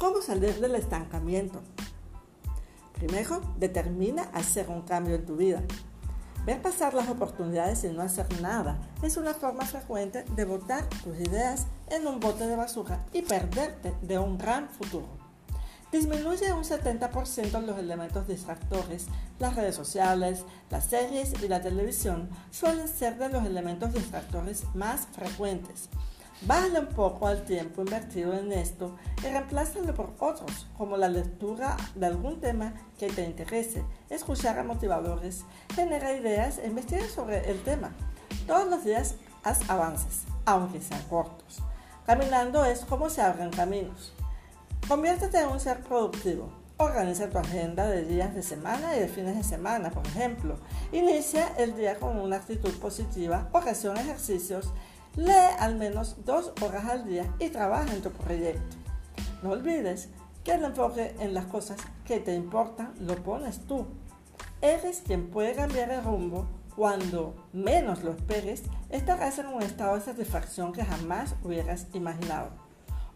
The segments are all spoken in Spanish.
¿Cómo salir del estancamiento? Primero, determina hacer un cambio en tu vida. Ver pasar las oportunidades y no hacer nada es una forma frecuente de botar tus ideas en un bote de basura y perderte de un gran futuro. Disminuye un 70% los elementos distractores. Las redes sociales, las series y la televisión suelen ser de los elementos distractores más frecuentes. Bájale un poco al tiempo invertido en esto y reemplázalo por otros, como la lectura de algún tema que te interese, escuchar a motivadores, generar ideas e investigar sobre el tema. Todos los días haz avances, aunque sean cortos. Caminando es como se abren caminos. Conviértete en un ser productivo. Organiza tu agenda de días de semana y de fines de semana, por ejemplo. Inicia el día con una actitud positiva, ocasiona ejercicios Lee al menos dos horas al día y trabaja en tu proyecto. No olvides que el enfoque en las cosas que te importan lo pones tú. Eres quien puede cambiar el rumbo cuando menos lo esperes, estarás en un estado de satisfacción que jamás hubieras imaginado.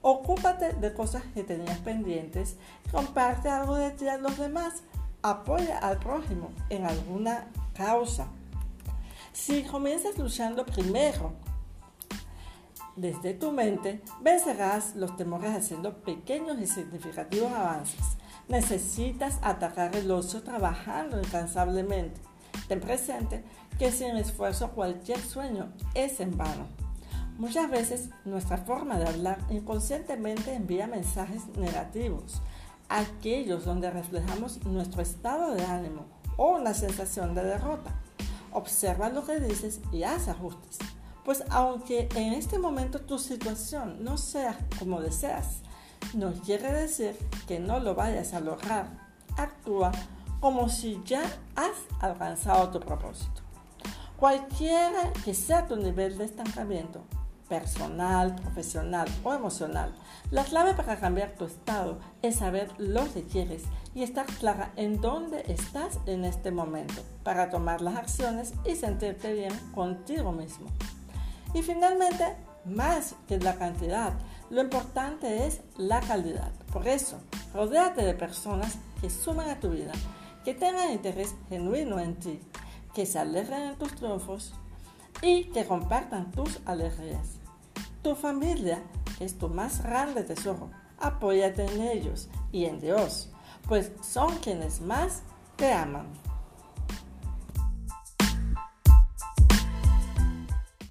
Ocúpate de cosas que tenías pendientes, comparte algo de ti a los demás, apoya al prójimo en alguna causa. Si comienzas luchando primero desde tu mente vencerás los temores haciendo pequeños y significativos avances. Necesitas atacar el ocio trabajando incansablemente. Ten presente que sin esfuerzo cualquier sueño es en vano. Muchas veces nuestra forma de hablar inconscientemente envía mensajes negativos, aquellos donde reflejamos nuestro estado de ánimo o una sensación de derrota. Observa lo que dices y haz ajustes. Pues aunque en este momento tu situación no sea como deseas, no quiere decir que no lo vayas a lograr. Actúa como si ya has alcanzado tu propósito. Cualquiera que sea tu nivel de estancamiento, personal, profesional o emocional, la clave para cambiar tu estado es saber lo que quieres y estar clara en dónde estás en este momento para tomar las acciones y sentirte bien contigo mismo. Y finalmente, más que la cantidad, lo importante es la calidad. Por eso, rodéate de personas que suman a tu vida, que tengan interés genuino en ti, que se alegren en tus triunfos y que compartan tus alegrías. Tu familia es tu más grande tesoro. Apóyate en ellos y en Dios, pues son quienes más te aman.